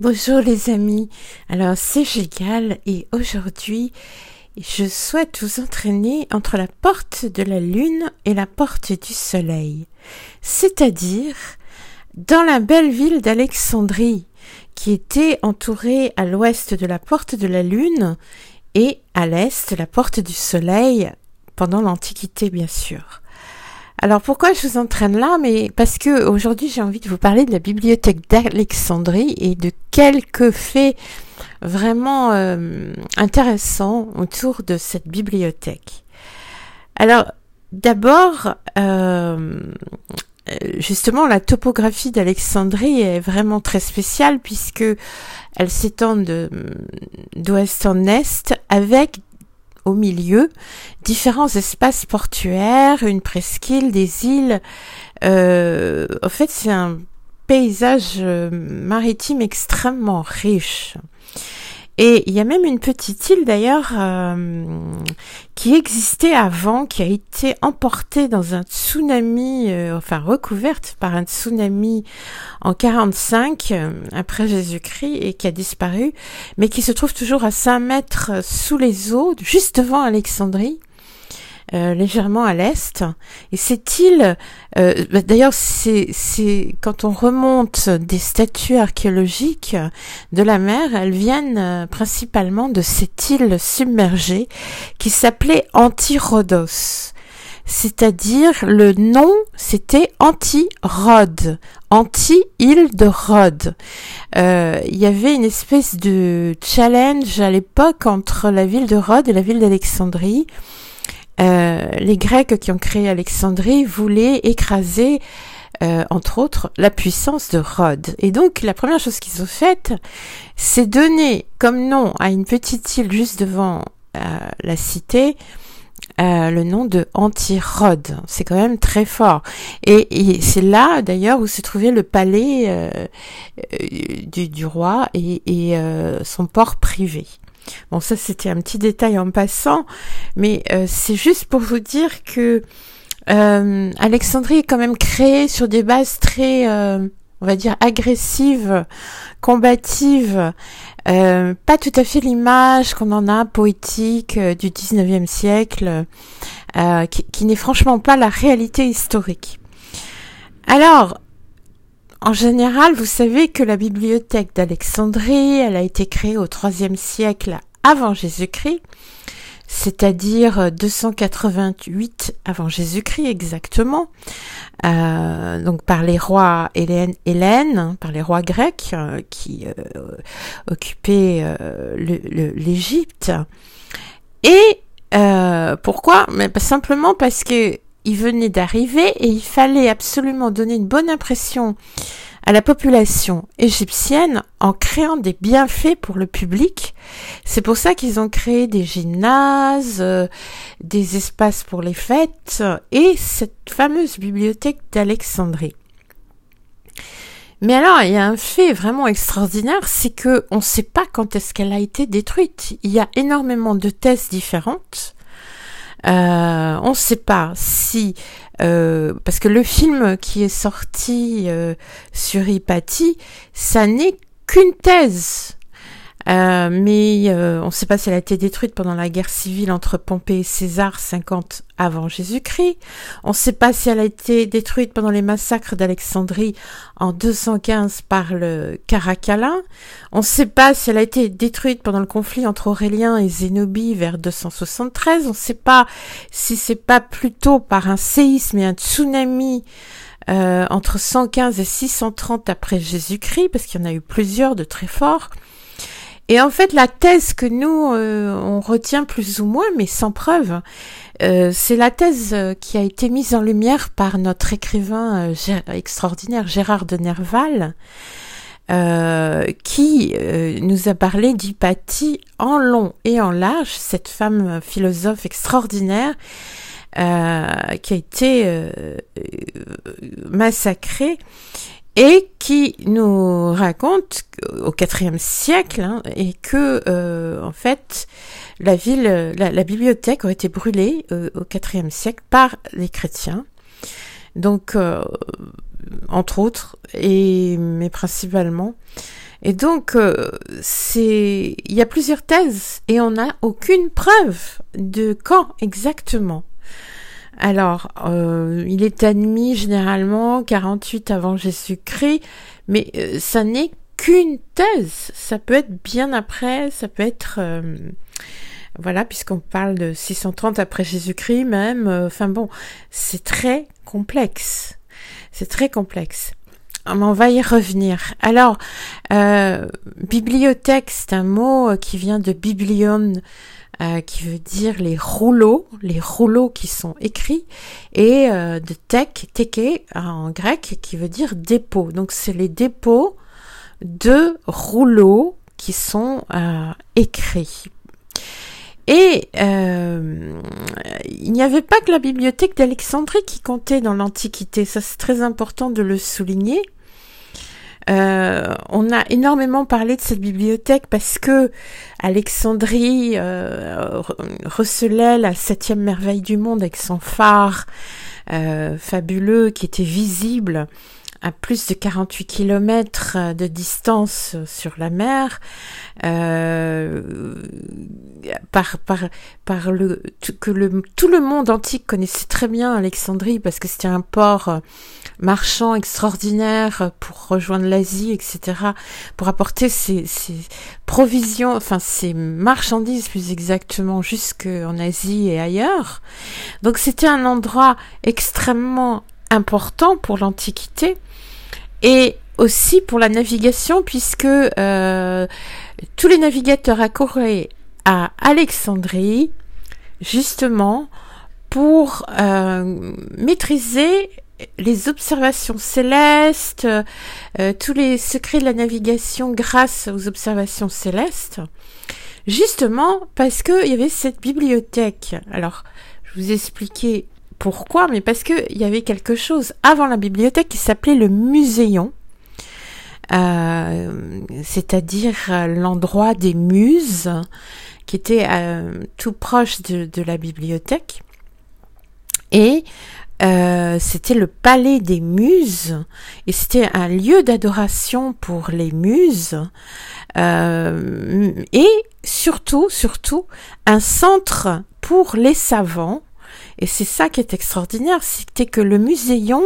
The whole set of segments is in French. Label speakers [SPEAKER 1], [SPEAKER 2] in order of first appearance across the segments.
[SPEAKER 1] Bonjour les amis, alors c'est Gégal et aujourd'hui je souhaite vous entraîner entre la porte de la lune et la porte du soleil, c'est-à-dire dans la belle ville d'Alexandrie qui était entourée à l'ouest de la porte de la lune et à l'est la porte du soleil pendant l'Antiquité bien sûr. Alors pourquoi je vous entraîne là? Mais parce que aujourd'hui j'ai envie de vous parler de la bibliothèque d'Alexandrie et de quelques faits vraiment euh, intéressants autour de cette bibliothèque. Alors d'abord, euh, justement la topographie d'Alexandrie est vraiment très spéciale puisque elle s'étend d'ouest en est avec au milieu différents espaces portuaires, une presqu'île, des îles. Euh, en fait, c'est un paysage euh, maritime extrêmement riche. Et il y a même une petite île d'ailleurs euh, qui existait avant, qui a été emportée dans un tsunami, euh, enfin recouverte par un tsunami en 45 euh, après Jésus-Christ et qui a disparu, mais qui se trouve toujours à 5 mètres sous les eaux, juste devant Alexandrie. Euh, légèrement à l'est. Et cette île, euh, bah, d'ailleurs, c'est, quand on remonte des statues archéologiques de la mer, elles viennent euh, principalement de cette île submergée qui s'appelait Antirodos. C'est-à-dire le nom, c'était Anti-Rhodes, anti-île de Rhodes. Il y avait une espèce de challenge à l'époque entre la ville de Rhodes et la ville d'Alexandrie euh, les Grecs qui ont créé Alexandrie voulaient écraser, euh, entre autres, la puissance de Rhodes. Et donc, la première chose qu'ils ont faite, c'est donner comme nom à une petite île juste devant euh, la cité, le nom de Anti-Rhodes. C'est quand même très fort. Et, c'est là, d'ailleurs, où se trouvait le palais du, roi et son port privé. Bon, ça c'était un petit détail en passant, mais euh, c'est juste pour vous dire que euh, Alexandrie est quand même créée sur des bases très, euh, on va dire, agressives, combatives, pas tout à fait l'image qu'on en a poétique du 19e siècle, qui, qui n'est franchement pas la réalité historique. Alors, en général, vous savez que la bibliothèque d'Alexandrie, elle a été créée au IIIe siècle avant Jésus-Christ, c'est-à-dire 288 avant Jésus-Christ exactement, euh, donc par les rois Hélène, Hélène par les rois grecs euh, qui euh, occupaient l'Égypte. Et pourquoi? Mais simplement parce que il venait d'arriver et il fallait absolument donner une bonne impression à la population égyptienne en créant des bienfaits pour le public. C'est pour ça qu'ils ont créé des gymnases, euh, des espaces pour les fêtes et cette fameuse bibliothèque d'Alexandrie. Mais alors, il y a un fait vraiment extraordinaire, c'est que on ne sait pas quand est-ce qu'elle a été détruite. Il y a énormément de thèses différentes. Euh, on ne sait pas si euh, parce que le film qui est sorti euh, sur Hypatie, ça n'est qu'une thèse. Euh, mais euh, on ne sait pas si elle a été détruite pendant la guerre civile entre Pompée et César 50 avant Jésus-Christ. On ne sait pas si elle a été détruite pendant les massacres d'Alexandrie en 215 par le Caracalla. On ne sait pas si elle a été détruite pendant le conflit entre Aurélien et Zénobie vers 273. On ne sait pas si c'est pas plutôt par un séisme et un tsunami euh, entre 115 et 630 après Jésus-Christ, parce qu'il y en a eu plusieurs de très forts. Et en fait, la thèse que nous, euh, on retient plus ou moins, mais sans preuve, euh, c'est la thèse euh, qui a été mise en lumière par notre écrivain extraordinaire Gérard de Nerval, qui nous a parlé d'Hypatie en long et en large, cette femme philosophe extraordinaire qui a été massacrée et qui nous raconte au IVe siècle hein, et que euh, en fait la ville, la, bibliothèque aurait été brûlée euh, au IVe siècle par les chrétiens. Donc euh, entre autres et mais principalement Et donc, euh, c'est, il y a plusieurs thèses et on n'a aucune preuve de quand exactement. Alors, euh, il est admis généralement 48 avant Jésus-Christ, mais euh, ça n'est qu'une thèse. Ça peut être bien après, ça peut être... voilà, puisqu'on parle de 630 après Jésus-Christ même. Enfin bon, c'est très complexe. C'est très complexe. Ah, on va y revenir. Alors, euh, bibliothèque, c'est un mot euh, qui vient de biblion, euh, qui veut dire les rouleaux, les rouleaux qui sont écrits, et de tech, teke en grec, qui veut dire dépôt. Donc, c'est les dépôts de rouleaux qui sont écrits. Et il n'y avait pas que la bibliothèque d'Alexandrie qui comptait dans l'Antiquité. Ça, c'est très important de le souligner. Euh, on a énormément parlé de cette bibliothèque parce que Alexandrie euh, recelait la septième merveille du monde avec son phare euh, fabuleux qui était visible à plus de 48 kilomètres de distance sur la mer, euh, par, par, par le, que le, tout le monde antique connaissait très bien Alexandrie parce que c'était un port marchand extraordinaire pour rejoindre l'Asie, etc., pour apporter ses, ses provisions, enfin ses marchandises plus exactement jusqu'en Asie et ailleurs. Donc c'était un endroit extrêmement important pour l'Antiquité et aussi pour la navigation puisque euh, tous les navigateurs accouraient à Alexandrie justement pour euh, maîtriser les observations célestes, euh, tous les secrets de la navigation grâce aux observations célestes, justement parce qu'il y avait cette bibliothèque. Alors, je vous expliquer pourquoi, mais parce qu'il y avait quelque chose avant la bibliothèque qui s'appelait le muséon. Euh, c'est-à-dire l'endroit des muses qui était euh, tout proche de, la bibliothèque. Et euh, c'était le palais des muses et c'était un lieu d'adoration pour les muses et surtout, surtout un centre pour les savants et c'est ça qui est extraordinaire, c'était que le muséon,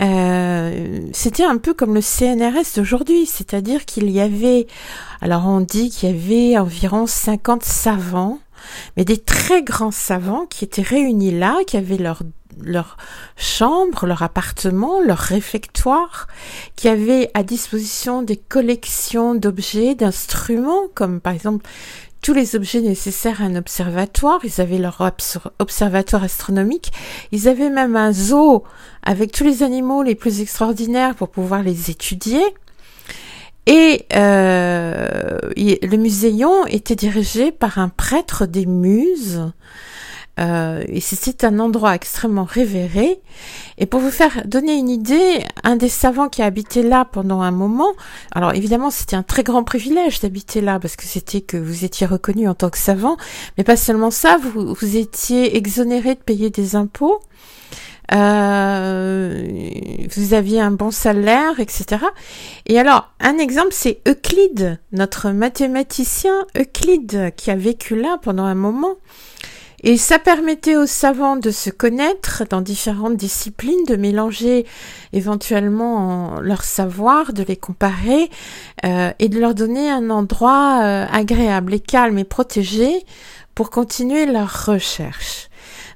[SPEAKER 1] euh, c'était un peu comme le CNRS d'aujourd'hui, c'est-à-dire qu'il y avait, alors on dit qu'il y avait environ 50 savants, mais des très grands savants qui étaient réunis là, qui avaient leur leur chambre, leur appartement, leur réfectoire, qui avaient à disposition des collections d'objets, d'instruments, comme par exemple tous les objets nécessaires à un observatoire. Ils avaient leur observatoire astronomique. Ils avaient même un zoo avec tous les animaux les plus extraordinaires pour pouvoir les étudier. Et euh, le muséon était dirigé par un prêtre des Muses euh, et c'était un endroit extrêmement révéré. Et pour vous faire donner une idée, un des savants qui a habité là pendant un moment, alors évidemment c'était un très grand privilège d'habiter là parce que c'était que vous étiez reconnu en tant que savant, mais pas seulement ça, vous, vous étiez exonéré de payer des impôts. Euh, vous aviez un bon salaire, etc. Et alors, un exemple, c'est Euclide, notre mathématicien Euclide, qui a vécu là pendant un moment. Et ça permettait aux savants de se connaître dans différentes disciplines, de mélanger éventuellement leur savoir, de les comparer euh, et de leur donner un endroit euh, agréable et calme et protégé pour continuer leur recherche.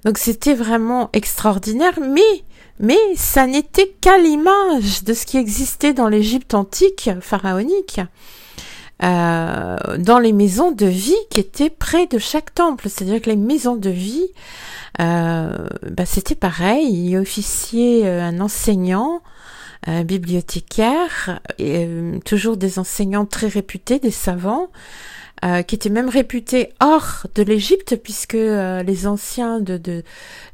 [SPEAKER 1] Donc c'était vraiment extraordinaire, mais mais ça n'était qu'à l'image de ce qui existait dans l'Égypte antique pharaonique. Euh, dans les maisons de vie qui étaient près de chaque temple. C'est-à-dire que les maisons de vie, euh, bah, c'était pareil. Il y officiait euh, un enseignant, un bibliothécaire, et, toujours des enseignants très réputés, des savants. qui étaient même réputés hors de l'Égypte puisque les anciens de, de,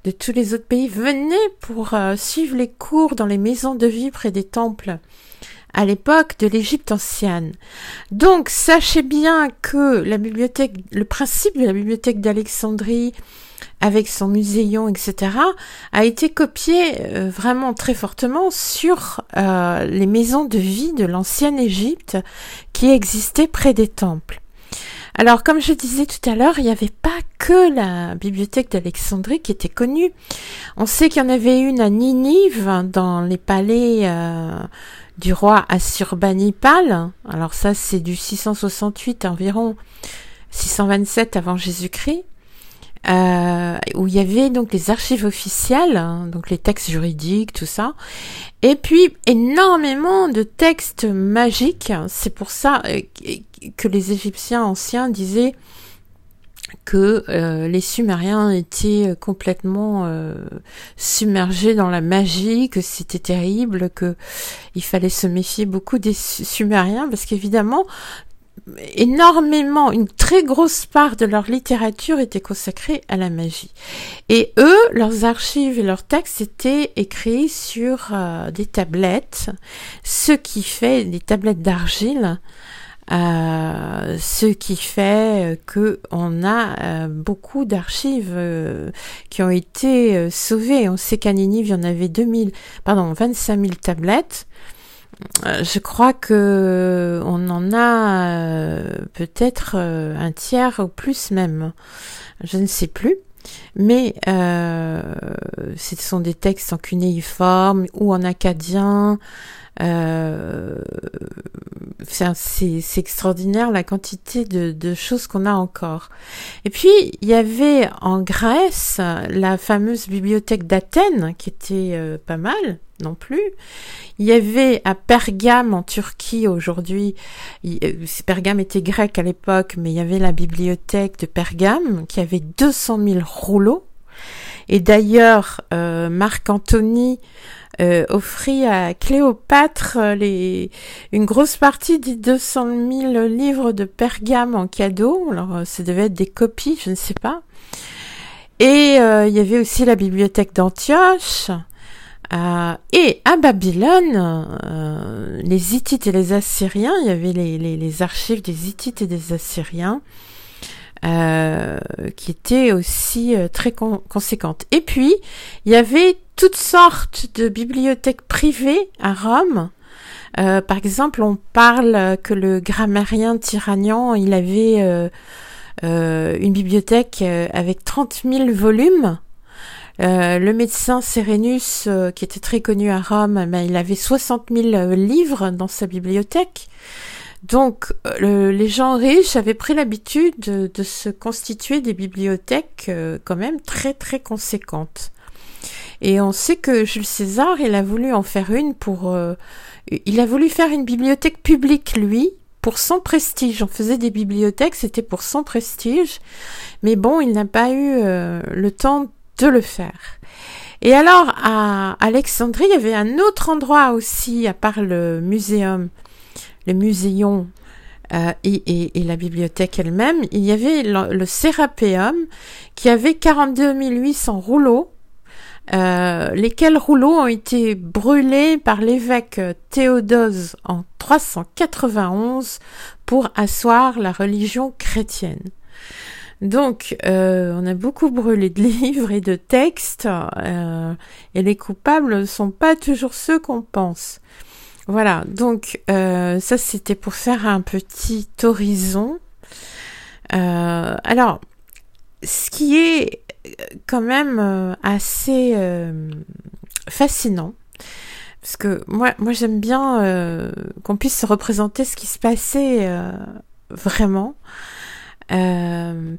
[SPEAKER 1] de, tous les autres pays venaient pour suivre les cours dans les maisons de vie près des temples à l'époque de l'Égypte ancienne. Donc sachez bien que la bibliothèque, le principe de la bibliothèque d'Alexandrie, avec son muséon, etc., a été copié euh, vraiment très fortement sur euh, les maisons de vie de l'ancienne Égypte qui existaient près des temples. Alors, comme je disais tout à l'heure, il n'y avait pas que la bibliothèque d'Alexandrie qui était connue. On sait qu'il y en avait une à Ninive, dans les palais euh, du roi Assurbanipal. Alors ça, c'est du 668 environ 627 avant Jésus-Christ. Euh, où il y avait donc les archives officielles, hein, donc les textes juridiques, tout ça, et puis énormément de textes magiques. C'est pour ça euh, que les Égyptiens anciens disaient que euh, les Sumériens étaient complètement submergés dans la magie, que c'était terrible, que il fallait se méfier beaucoup des Sumériens parce qu'évidemment énormément, une très grosse part de leur littérature était consacrée à la magie. Et eux, leurs archives et leurs textes étaient écrits sur euh, des tablettes, ce qui fait des tablettes d'argile, euh, ce qui fait que on a euh, beaucoup d'archives qui ont été sauvées. On sait qu'à Ninive, il y en avait 2000, pardon, 25 000 tablettes. Euh, je crois que on en a euh, peut-être euh, un tiers ou plus même. Je ne sais plus. Mais ce sont des textes en cunéiforme ou en acadien. C'est extraordinaire la quantité de, de choses qu'on a encore. Et puis il y avait en Grèce la fameuse bibliothèque d'Athènes qui était pas mal non plus. Il y avait à Pergame en Turquie aujourd'hui, euh, Pergame était grec à l'époque, mais il y avait la bibliothèque de Pergame qui avait 200 000 rouleaux. Et d'ailleurs, euh, Marc Antony euh, offrit à Cléopâtre les, une grosse partie des 200 000 livres de Pergame en cadeau. Alors, ça devait être des copies, je ne sais pas. Et il y avait aussi la bibliothèque d'Antioche. Euh, et à Babylone, euh, les Hittites et les Assyriens, il y avait les, les, archives des Hittites et des Assyriens, euh, qui étaient aussi très conséquentes. Et puis, il y avait toutes sortes de bibliothèques privées à Rome. par exemple, on parle que le grammairien Tyrannian, il avait une bibliothèque avec 30 000 volumes euh, le médecin Sérénus, euh, qui était très connu à Rome, ben, il avait 60 000 euh, livres dans sa bibliothèque. Donc, les gens riches avaient pris l'habitude de, se constituer des bibliothèques quand même très très conséquentes. Et on sait que Jules César, il a voulu en faire une pour... il a voulu faire une bibliothèque publique, lui, pour son prestige. On faisait des bibliothèques, c'était pour son prestige. Mais bon, il n'a pas eu le temps de le faire. Et alors, à Alexandrie, il y avait un autre endroit aussi, à part le muséum, le euh, et, la bibliothèque elle-même, il y avait le, Sérapéum qui avait 42 800 rouleaux, euh, lesquels rouleaux ont été brûlés par l'évêque Théodose en 391 pour asseoir la religion chrétienne. Donc, euh, on a beaucoup brûlé de livres et de textes, euh, et les coupables ne sont pas toujours ceux qu'on pense. Voilà, donc euh, ça c'était pour faire un petit horizon. alors, ce qui est quand même assez fascinant, parce que moi, moi j'aime bien qu'on puisse se représenter ce qui se passait vraiment. Euh,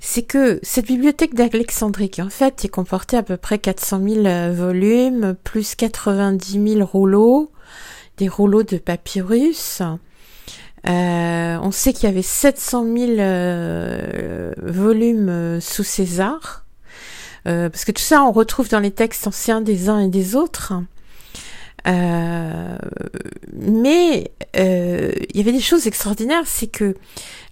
[SPEAKER 1] c'est que cette bibliothèque d'Alexandrie, qui en fait est comportée à peu près 400 000 euh, volumes, plus 90 000 rouleaux, des rouleaux de papyrus. Euh, on sait qu'il y avait 700 000 volumes sous César, parce que tout ça on retrouve dans les textes anciens des uns et des autres. Euh, mais euh, il y avait des choses extraordinaires, c'est que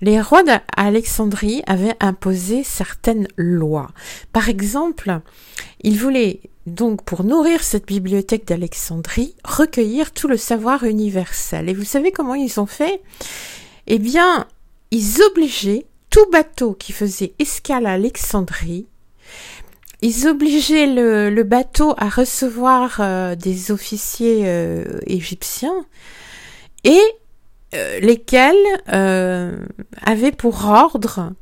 [SPEAKER 1] les rois d'Alexandrie avaient imposé certaines lois. Par exemple, ils voulaient donc pour nourrir cette bibliothèque d'Alexandrie, recueillir tout le savoir universel. Et vous savez comment ils ont fait? Eh bien, ils obligeaient tout bateau qui faisait escale à Alexandrie, ils obligeaient le, bateau à recevoir euh, des officiers euh, égyptiens et euh, lesquels avaient pour ordre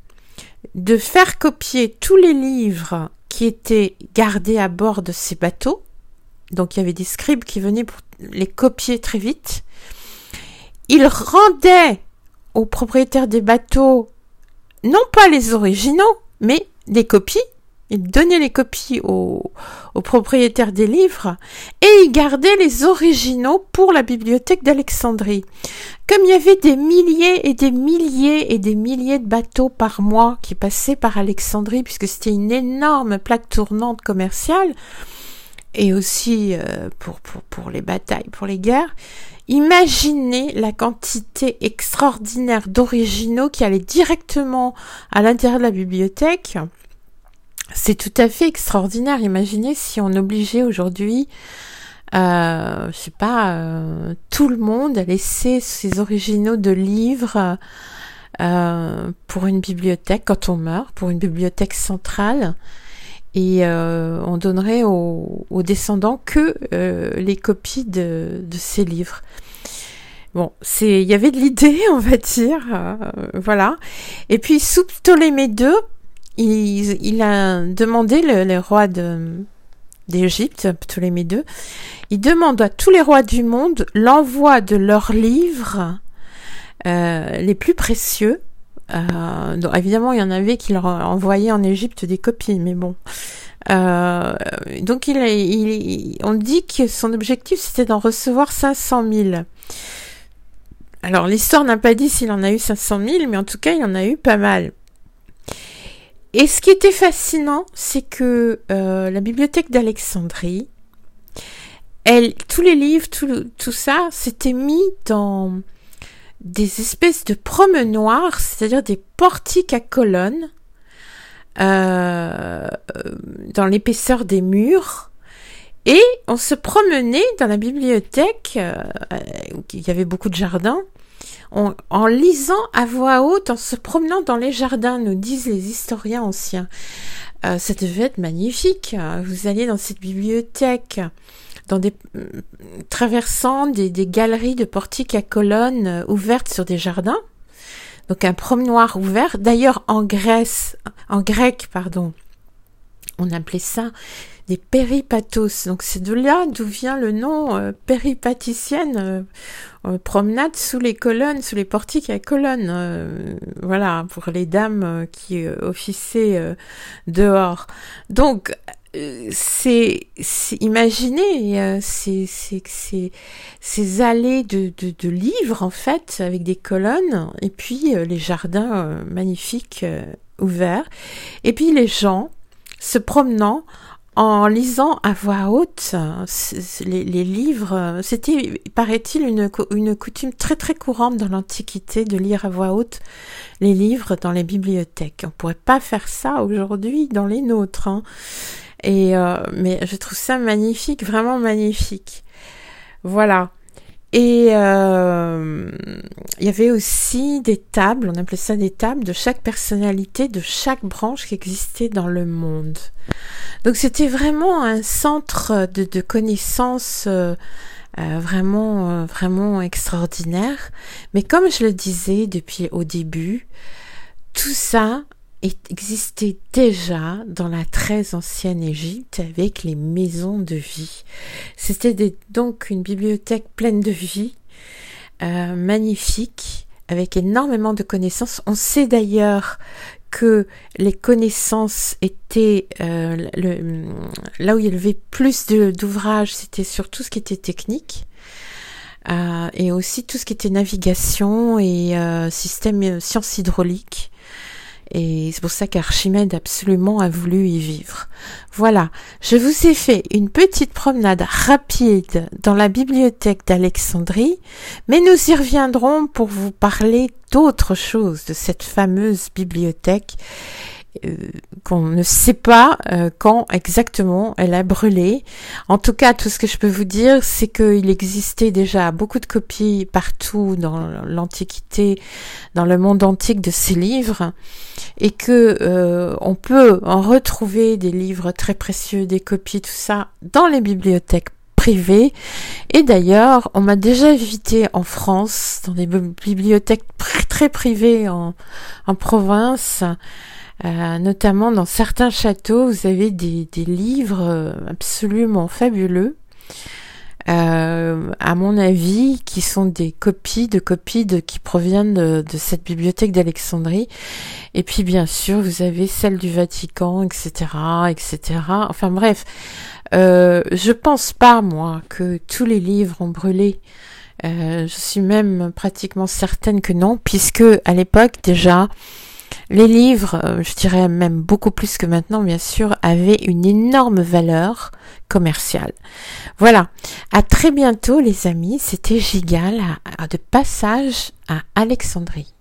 [SPEAKER 1] de faire copier tous les livres qui étaient gardés à bord de ces bateaux. Donc il y avait des scribes qui venaient pour les copier très vite. Ils rendaient aux propriétaires des bateaux non pas les originaux, mais des copies. Ils donnaient les copies aux, aux propriétaires des livres et ils gardaient les originaux pour la bibliothèque d'Alexandrie. Comme il y avait des milliers et des milliers et des milliers de bateaux par mois qui passaient par Alexandrie, puisque c'était une énorme plaque tournante commerciale, et aussi euh, pour, pour, pour les batailles, pour les guerres, Imaginez la quantité extraordinaire d'originaux qui allaient directement à l'intérieur de la bibliothèque. C'est tout à fait extraordinaire. Imaginez si on obligeait aujourd'hui, euh, je sais pas, euh, tout le monde à laisser ses originaux de livres euh, pour une bibliothèque quand on meurt, pour une bibliothèque centrale et euh, on donnerait aux, descendants que euh, les copies de, de, ces livres. Bon, c'est, il y avait de l'idée, on va dire, euh, voilà. Et puis sous Ptolémée II, il, a demandé le, les rois de d'Égypte, Ptolémée II, il demande à tous les rois du monde l'envoi de leurs livres les plus précieux euh, donc, évidemment, il y en avait qui leur envoyaient en Égypte des copies, mais bon. Euh, donc, il, il, on dit que son objectif, c'était d'en recevoir 500 000. Alors, l'histoire n'a pas dit s'il en a eu 500 000, mais en tout cas, il en a eu pas mal. Et ce qui était fascinant, c'est que euh, la bibliothèque d'Alexandrie, tous les livres, tout, ça, s'était mis dans des espèces de promenoirs, c'est-à-dire des portiques à colonnes euh, dans l'épaisseur des murs. Et on se promenait dans la bibliothèque, euh, il y avait beaucoup de jardins, en lisant à voix haute, en se promenant dans les jardins, nous disent les historiens anciens. Euh, ça devait être magnifique. Vous alliez dans cette bibliothèque, dans des traversant des, galeries de portiques à colonnes euh, ouvertes sur des jardins. Donc un promenoir ouvert. D'ailleurs en Grèce, en grec, pardon, on appelait ça des péripatos. Donc c'est de là d'où vient le nom euh, péripaticienne, euh, promenade sous les colonnes, sous les portiques à colonnes. voilà, pour les dames qui officiaient dehors. Donc c'est imaginez euh, ces, allées de, livres en fait avec des colonnes et puis euh, les jardins euh, magnifiques ouverts et puis les gens se promenant en lisant à voix haute les, les livres, c'était, paraît-il, une, une coutume très très courante dans l'Antiquité de lire à voix haute les livres dans les bibliothèques. On pourrait pas faire ça aujourd'hui dans les nôtres. Hein. Et euh, mais je trouve ça magnifique, vraiment magnifique. Voilà. Et euh, il y avait aussi des tables, on appelait ça des tables de chaque personnalité, de chaque branche qui existait dans le monde. Donc c'était vraiment un centre de, connaissances euh, vraiment vraiment extraordinaire. Mais comme je le disais depuis au début, tout ça existait déjà dans la très ancienne Égypte avec les maisons de vie. C'était donc une bibliothèque pleine de vie, euh, magnifique, avec énormément de connaissances. On sait d'ailleurs que les connaissances étaient euh, là où il y avait plus d'ouvrages, c'était sur tout ce qui était technique. Euh, et aussi tout ce qui était navigation et système sciences hydrauliques. Et c'est pour ça qu'Archimède absolument a voulu y vivre. Voilà, je vous ai fait une petite promenade rapide dans la bibliothèque d'Alexandrie, mais nous y reviendrons pour vous parler d'autres choses de cette fameuse bibliothèque euh, qu'on ne sait pas euh, quand exactement elle a brûlé. En tout cas, tout ce que je peux vous dire, c'est qu'il existait déjà beaucoup de copies partout dans l'Antiquité, dans le monde antique de ces livres, et que euh, on peut en retrouver des livres très précieux, des copies, tout ça, dans les bibliothèques privées. Et d'ailleurs, on m'a déjà invité en France, dans des bibliothèques très privées en, en province, euh, notamment dans certains châteaux, vous avez des, livres euh, absolument fabuleux, euh, à mon avis, qui sont des copies de copies de, qui proviennent de, cette bibliothèque d'Alexandrie. Et puis bien sûr, vous avez celle du Vatican, etc., etc. Enfin bref, euh, je pense pas moi que tous les livres ont brûlé. je suis même pratiquement certaine que non, puisque à l'époque déjà, les livres, euh, je dirais même beaucoup plus que maintenant, bien sûr, avaient une énorme valeur commerciale. Voilà. À très bientôt, les amis. C'était Gigal de passage à Alexandrie.